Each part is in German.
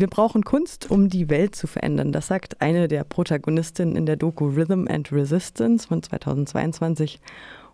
Wir brauchen Kunst, um die Welt zu verändern. Das sagt eine der Protagonistinnen in der Doku Rhythm and Resistance von 2022.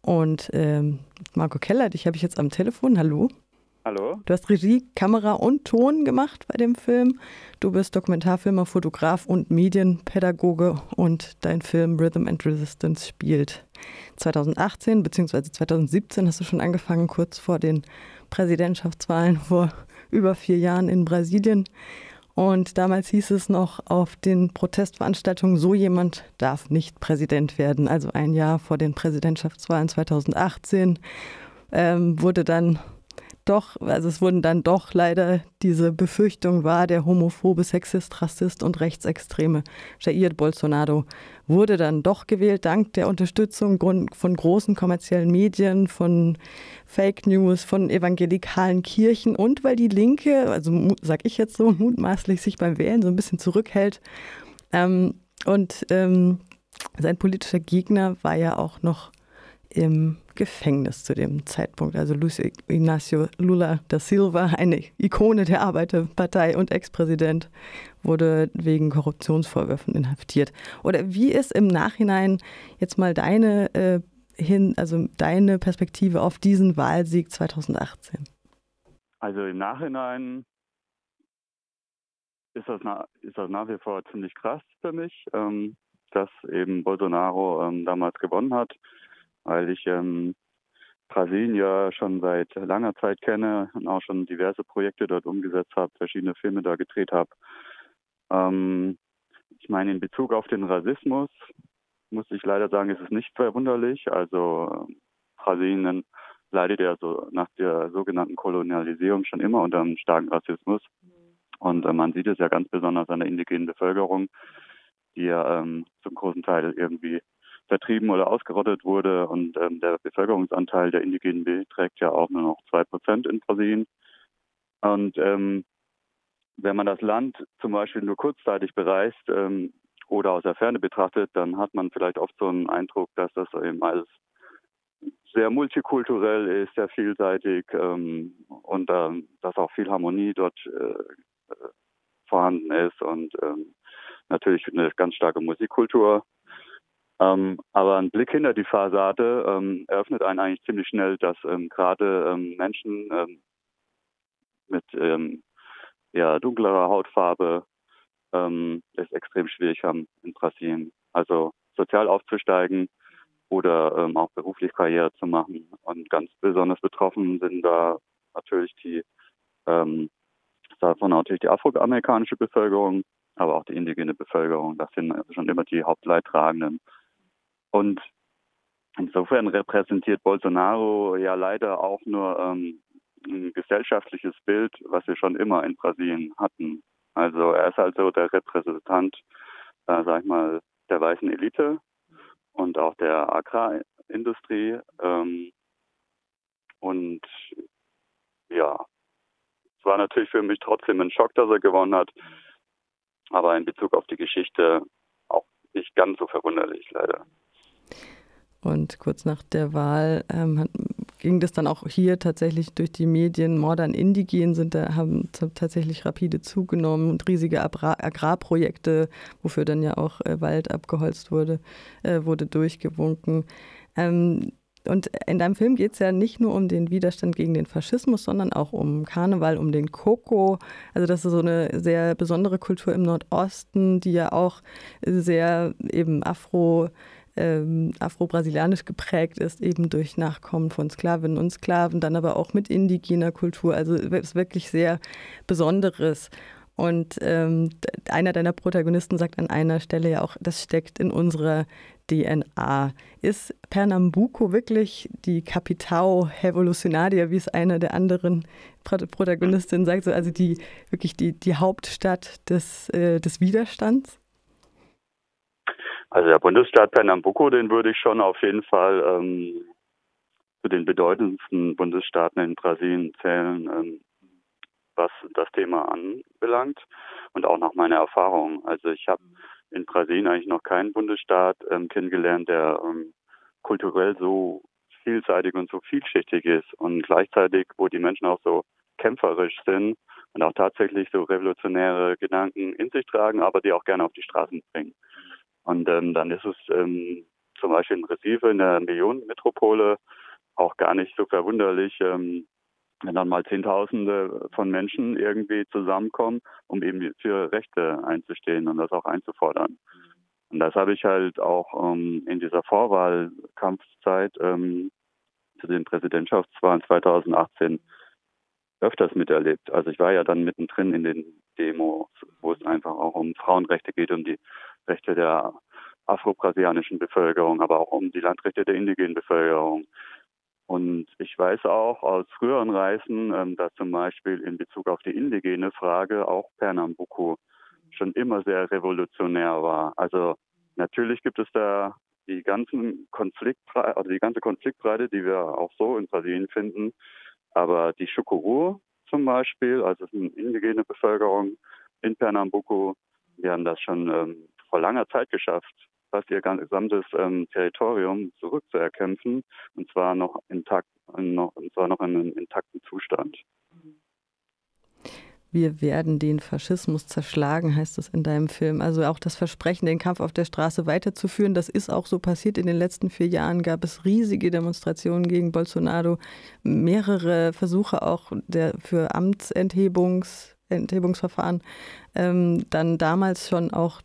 Und ähm, Marco Keller, dich habe ich jetzt am Telefon. Hallo. Hallo. Du hast Regie, Kamera und Ton gemacht bei dem Film. Du bist Dokumentarfilmer, Fotograf und Medienpädagoge und dein Film Rhythm and Resistance spielt 2018 bzw. 2017 hast du schon angefangen, kurz vor den Präsidentschaftswahlen vor über vier Jahren in Brasilien. Und damals hieß es noch auf den Protestveranstaltungen, so jemand darf nicht Präsident werden. Also ein Jahr vor den Präsidentschaftswahlen 2018 ähm, wurde dann doch, also es wurden dann doch leider diese Befürchtung wahr, der homophobe Sexist, Rassist und Rechtsextreme Jair Bolsonaro wurde dann doch gewählt, dank der Unterstützung von großen kommerziellen Medien, von Fake News, von evangelikalen Kirchen und weil die Linke, also sag ich jetzt so, mutmaßlich sich beim Wählen so ein bisschen zurückhält. Ähm, und ähm, sein politischer Gegner war ja auch noch im Gefängnis zu dem Zeitpunkt. Also Luis Ignacio Lula da Silva, eine Ikone der Arbeiterpartei und Ex-Präsident, wurde wegen Korruptionsvorwürfen inhaftiert. Oder wie ist im Nachhinein jetzt mal deine äh, hin, also deine Perspektive auf diesen Wahlsieg 2018? Also im Nachhinein ist das, nach, ist das nach wie vor ziemlich krass für mich, ähm, dass eben Bolsonaro ähm, damals gewonnen hat weil ich ähm, Brasilien ja schon seit langer Zeit kenne und auch schon diverse Projekte dort umgesetzt habe, verschiedene Filme da gedreht habe. Ähm, ich meine, in Bezug auf den Rassismus muss ich leider sagen, ist es nicht verwunderlich. Also Brasilien leidet ja so nach der sogenannten Kolonialisierung schon immer unter einem starken Rassismus. Und äh, man sieht es ja ganz besonders an der indigenen Bevölkerung, die ja ähm, zum großen Teil irgendwie vertrieben oder ausgerottet wurde. Und ähm, der Bevölkerungsanteil der indigenen beträgt ja auch nur noch zwei Prozent in Brasilien. Und ähm, wenn man das Land zum Beispiel nur kurzzeitig bereist ähm, oder aus der Ferne betrachtet, dann hat man vielleicht oft so einen Eindruck, dass das eben alles sehr multikulturell ist, sehr vielseitig ähm, und ähm, dass auch viel Harmonie dort äh, vorhanden ist und ähm, natürlich eine ganz starke Musikkultur ähm, aber ein Blick hinter die Fassade ähm, eröffnet einen eigentlich ziemlich schnell, dass ähm, gerade ähm, Menschen ähm, mit ähm, ja, dunklerer Hautfarbe es extrem schwierig haben in Brasilien. Also sozial aufzusteigen oder auch beruflich Karriere zu machen. Und ganz besonders betroffen sind da natürlich die davon natürlich die afroamerikanische Bevölkerung, aber auch die indigene Bevölkerung. Das sind schon immer die Hauptleidtragenden. Und insofern repräsentiert Bolsonaro ja leider auch nur ähm, ein gesellschaftliches Bild, was wir schon immer in Brasilien hatten. Also er ist also der Repräsentant, äh, sag ich mal, der weißen Elite und auch der Agrarindustrie. Ähm, und ja, es war natürlich für mich trotzdem ein Schock, dass er gewonnen hat, aber in Bezug auf die Geschichte auch nicht ganz so verwunderlich, leider. Und kurz nach der Wahl ähm, hat, ging das dann auch hier tatsächlich durch die Medien. Morde an Indigenen sind da, haben tatsächlich rapide zugenommen und riesige Abra Agrarprojekte, wofür dann ja auch äh, Wald abgeholzt wurde, äh, wurde durchgewunken. Ähm, und in deinem Film geht es ja nicht nur um den Widerstand gegen den Faschismus, sondern auch um Karneval, um den Koko. Also das ist so eine sehr besondere Kultur im Nordosten, die ja auch sehr eben afro ähm, afro-brasilianisch geprägt ist, eben durch Nachkommen von Sklavinnen und Sklaven, dann aber auch mit indigener Kultur. Also es ist wirklich sehr Besonderes. Und ähm, einer deiner Protagonisten sagt an einer Stelle ja auch, das steckt in unserer DNA. Ist Pernambuco wirklich die Capitao Revolucionaria, wie es einer der anderen Protagonistinnen sagt, so, also die wirklich die, die Hauptstadt des, äh, des Widerstands? Also der Bundesstaat Pernambuco, den würde ich schon auf jeden Fall ähm, zu den bedeutendsten Bundesstaaten in Brasilien zählen, ähm, was das Thema anbelangt und auch nach meiner Erfahrung. Also ich habe in Brasilien eigentlich noch keinen Bundesstaat ähm, kennengelernt, der ähm, kulturell so vielseitig und so vielschichtig ist und gleichzeitig, wo die Menschen auch so kämpferisch sind und auch tatsächlich so revolutionäre Gedanken in sich tragen, aber die auch gerne auf die Straßen bringen. Und ähm, dann ist es ähm, zum Beispiel in Recife, in der Millionenmetropole, auch gar nicht so verwunderlich, ähm, wenn dann mal Zehntausende von Menschen irgendwie zusammenkommen, um eben für Rechte einzustehen und das auch einzufordern. Und das habe ich halt auch ähm, in dieser Vorwahlkampfzeit ähm, zu den Präsidentschaftswahlen 2018 öfters miterlebt. Also ich war ja dann mittendrin in den Demos, wo es einfach auch um Frauenrechte geht, um die Rechte der afro-brasilianischen Bevölkerung, aber auch um die Landrechte der indigenen Bevölkerung. Und ich weiß auch aus früheren Reisen, ähm, dass zum Beispiel in Bezug auf die indigene Frage auch Pernambuco schon immer sehr revolutionär war. Also natürlich gibt es da die ganzen Konfliktbreite, also die ganze Konfliktbreite, die wir auch so in Brasilien finden. Aber die Chukuru zum Beispiel, also es ist eine indigene Bevölkerung in Pernambuco, die haben das schon ähm, vor langer Zeit geschafft, fast ihr gesamtes ähm, Territorium zurückzuerkämpfen und zwar noch intakt, noch, und zwar noch in einem intakten Zustand. Wir werden den Faschismus zerschlagen, heißt es in deinem Film. Also auch das Versprechen, den Kampf auf der Straße weiterzuführen, das ist auch so passiert. In den letzten vier Jahren gab es riesige Demonstrationen gegen Bolsonaro, mehrere Versuche auch der, für Amtsenthebungs Enthebungsverfahren, ähm, dann damals schon auch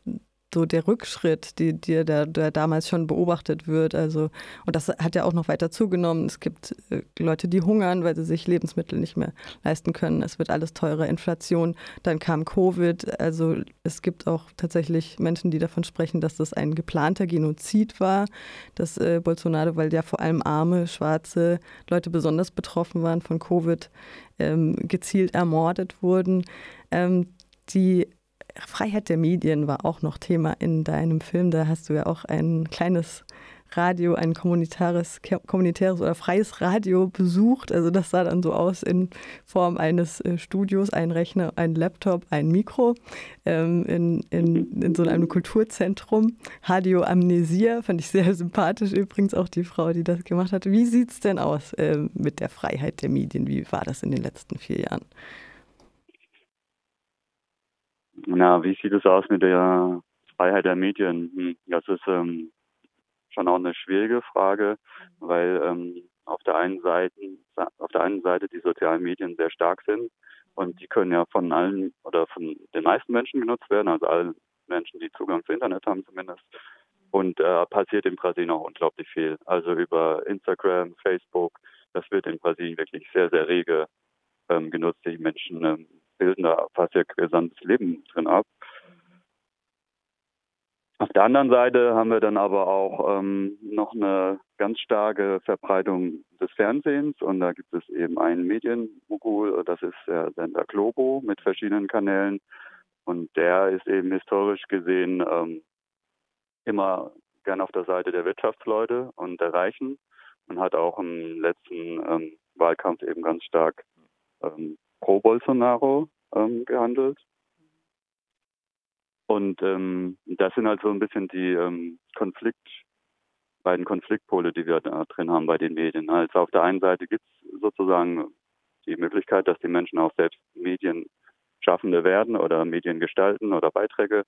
so der Rückschritt, die, die, der, der damals schon beobachtet wird. Also, und das hat ja auch noch weiter zugenommen. Es gibt äh, Leute, die hungern, weil sie sich Lebensmittel nicht mehr leisten können. Es wird alles teurer, Inflation. Dann kam Covid. Also es gibt auch tatsächlich Menschen, die davon sprechen, dass das ein geplanter Genozid war, dass äh, Bolsonaro, weil ja vor allem arme, schwarze Leute besonders betroffen waren von Covid, ähm, gezielt ermordet wurden. Ähm, die Freiheit der Medien war auch noch Thema in deinem Film. Da hast du ja auch ein kleines Radio, ein kommunitäres, kommunitäres oder freies Radio besucht. Also das sah dann so aus in Form eines äh, Studios, ein Rechner, ein Laptop, ein Mikro ähm, in, in, in so einem Kulturzentrum. Radio Amnesia fand ich sehr sympathisch übrigens, auch die Frau, die das gemacht hat. Wie sieht es denn aus äh, mit der Freiheit der Medien? Wie war das in den letzten vier Jahren? Na, wie sieht es aus mit der Freiheit der Medien? Hm, das ist ähm, schon auch eine schwierige Frage, weil ähm, auf der einen Seite auf der einen Seite die sozialen Medien sehr stark sind und die können ja von allen oder von den meisten Menschen genutzt werden, also allen Menschen, die Zugang zu Internet haben zumindest. Und äh, passiert in Brasilien auch unglaublich viel. Also über Instagram, Facebook, das wird in Brasilien wirklich sehr, sehr rege ähm, genutzt. Die Menschen ähm, bilden da fast ihr gesamtes Leben drin ab. Auf der anderen Seite haben wir dann aber auch ähm, noch eine ganz starke Verbreitung des Fernsehens. Und da gibt es eben einen Medienmogul, das ist der Sender Globo mit verschiedenen Kanälen. Und der ist eben historisch gesehen ähm, immer gern auf der Seite der Wirtschaftsleute und der Reichen. Und hat auch im letzten ähm, Wahlkampf eben ganz stark ähm, pro Bolsonaro ähm, gehandelt. Und ähm, das sind halt so ein bisschen die ähm, Konflikt, beiden Konfliktpole, die wir da drin haben bei den Medien. Also auf der einen Seite gibt es sozusagen die Möglichkeit, dass die Menschen auch selbst Medienschaffende werden oder Medien gestalten oder Beiträge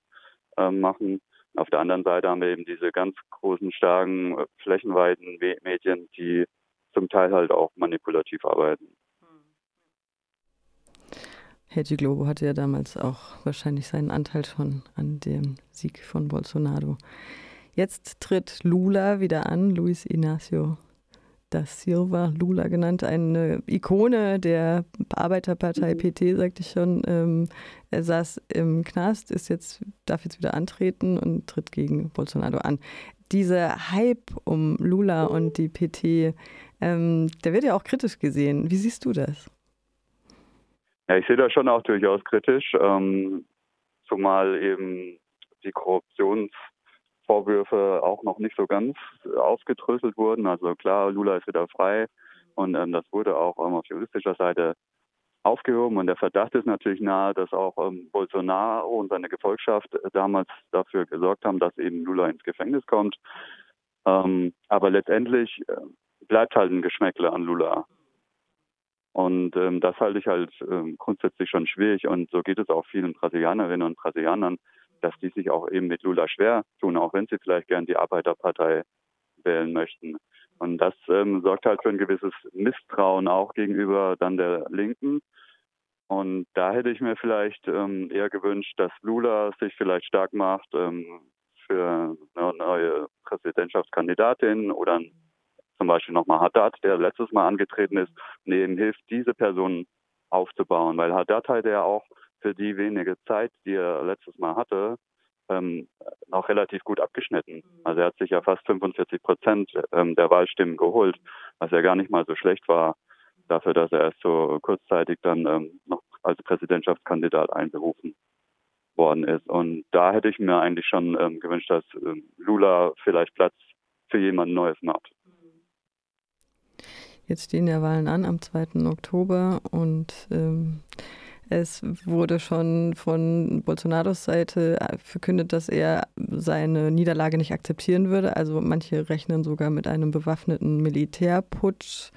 äh, machen. Auf der anderen Seite haben wir eben diese ganz großen, starken, flächenweiten Medien, die zum Teil halt auch manipulativ arbeiten. Hedge Globo hatte ja damals auch wahrscheinlich seinen Anteil schon an dem Sieg von Bolsonaro. Jetzt tritt Lula wieder an, Luis Inácio da Silva, Lula genannt, eine Ikone der Arbeiterpartei mhm. PT, sagte ich schon. Ähm, er saß im Knast, ist jetzt, darf jetzt wieder antreten und tritt gegen Bolsonaro an. Dieser Hype um Lula und die PT, ähm, der wird ja auch kritisch gesehen. Wie siehst du das? Ja, ich sehe das schon auch durchaus kritisch, ähm, zumal eben die Korruptionsvorwürfe auch noch nicht so ganz aufgedröselt wurden. Also klar, Lula ist wieder frei und ähm, das wurde auch ähm, auf juristischer Seite aufgehoben und der Verdacht ist natürlich nahe, dass auch ähm, Bolsonaro und seine Gefolgschaft damals dafür gesorgt haben, dass eben Lula ins Gefängnis kommt. Ähm, aber letztendlich äh, bleibt halt ein Geschmäckle an Lula. Und ähm, das halte ich halt ähm, grundsätzlich schon schwierig. Und so geht es auch vielen Brasilianerinnen und Brasilianern, dass die sich auch eben mit Lula schwer tun, auch wenn sie vielleicht gern die Arbeiterpartei wählen möchten. Und das ähm, sorgt halt für ein gewisses Misstrauen auch gegenüber dann der Linken. Und da hätte ich mir vielleicht ähm, eher gewünscht, dass Lula sich vielleicht stark macht ähm, für eine neue Präsidentschaftskandidatin oder zum Beispiel nochmal Haddad, der letztes Mal angetreten ist, neben hilft, diese Person aufzubauen, weil Haddad halt ja auch für die wenige Zeit, die er letztes Mal hatte, ähm, auch relativ gut abgeschnitten. Also er hat sich ja fast 45 Prozent ähm, der Wahlstimmen geholt, was ja gar nicht mal so schlecht war dafür, dass er erst so kurzzeitig dann ähm, noch als Präsidentschaftskandidat einberufen worden ist. Und da hätte ich mir eigentlich schon ähm, gewünscht, dass ähm, Lula vielleicht Platz für jemand Neues macht. Jetzt stehen ja Wahlen an am 2. Oktober und ähm, es wurde schon von Bolsonaros Seite äh, verkündet, dass er seine Niederlage nicht akzeptieren würde. Also manche rechnen sogar mit einem bewaffneten Militärputsch.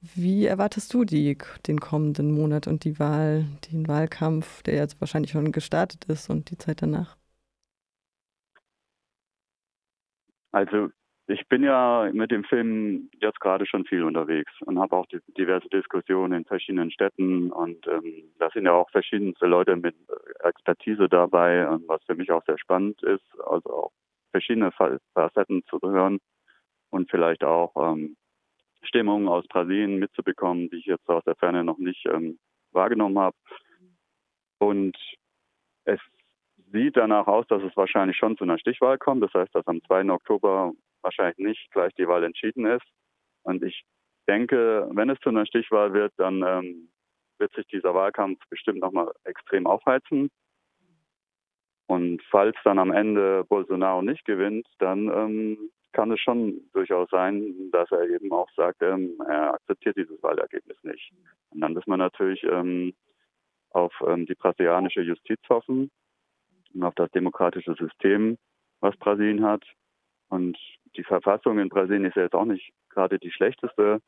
Wie erwartest du die, den kommenden Monat und die Wahl, den Wahlkampf, der jetzt wahrscheinlich schon gestartet ist und die Zeit danach? Also ich bin ja mit dem Film jetzt gerade schon viel unterwegs und habe auch diverse Diskussionen in verschiedenen Städten und ähm, da sind ja auch verschiedenste Leute mit äh, Expertise dabei, was für mich auch sehr spannend ist, also auch verschiedene Facetten zu hören und vielleicht auch ähm, Stimmungen aus Brasilien mitzubekommen, die ich jetzt aus der Ferne noch nicht ähm, wahrgenommen habe. Und es sieht danach aus, dass es wahrscheinlich schon zu einer Stichwahl kommt. Das heißt, dass am 2. Oktober wahrscheinlich nicht gleich die Wahl entschieden ist. Und ich denke, wenn es zu einer Stichwahl wird, dann ähm, wird sich dieser Wahlkampf bestimmt nochmal extrem aufheizen. Und falls dann am Ende Bolsonaro nicht gewinnt, dann ähm, kann es schon durchaus sein, dass er eben auch sagt, ähm, er akzeptiert dieses Wahlergebnis nicht. Und dann muss man natürlich ähm, auf ähm, die brasilianische Justiz hoffen und auf das demokratische System, was Brasilien hat. Und die Verfassung in Brasilien ist ja jetzt auch nicht gerade die schlechteste,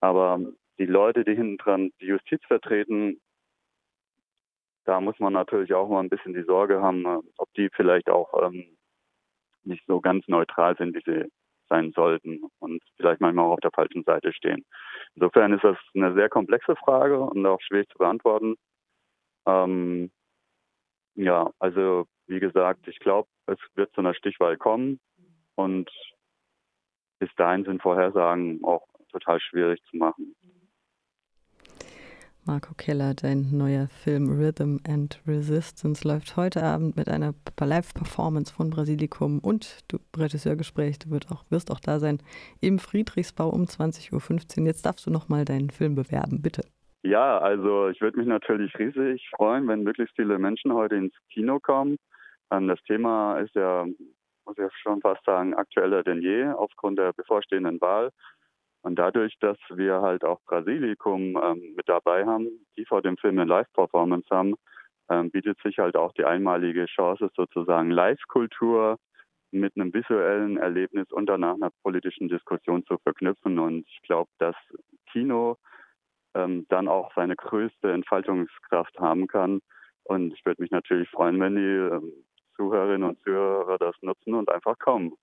aber die Leute, die hinten dran die Justiz vertreten, da muss man natürlich auch mal ein bisschen die Sorge haben, ob die vielleicht auch ähm, nicht so ganz neutral sind, wie sie sein sollten und vielleicht manchmal auch auf der falschen Seite stehen. Insofern ist das eine sehr komplexe Frage und auch schwierig zu beantworten. Ähm, ja, also wie gesagt, ich glaube, es wird zu einer Stichwahl kommen. Und bis dahin sind Vorhersagen auch total schwierig zu machen. Marco Keller, dein neuer Film Rhythm and Resistance läuft heute Abend mit einer Live-Performance von Brasilikum und du Regisseurgespräch, du wirst auch, wirst auch da sein im Friedrichsbau um 20.15 Uhr. Jetzt darfst du nochmal deinen Film bewerben, bitte. Ja, also ich würde mich natürlich riesig freuen, wenn möglichst viele Menschen heute ins Kino kommen. Ähm, das Thema ist ja muss ich schon fast sagen, aktueller denn je aufgrund der bevorstehenden Wahl. Und dadurch, dass wir halt auch Brasilikum ähm, mit dabei haben, die vor dem Film eine Live-Performance haben, ähm, bietet sich halt auch die einmalige Chance, sozusagen Live-Kultur mit einem visuellen Erlebnis und danach einer politischen Diskussion zu verknüpfen. Und ich glaube, dass Kino ähm, dann auch seine größte Entfaltungskraft haben kann. Und ich würde mich natürlich freuen, wenn die ähm, Zuhörerinnen und Zuhörer das nutzen und einfach kommen.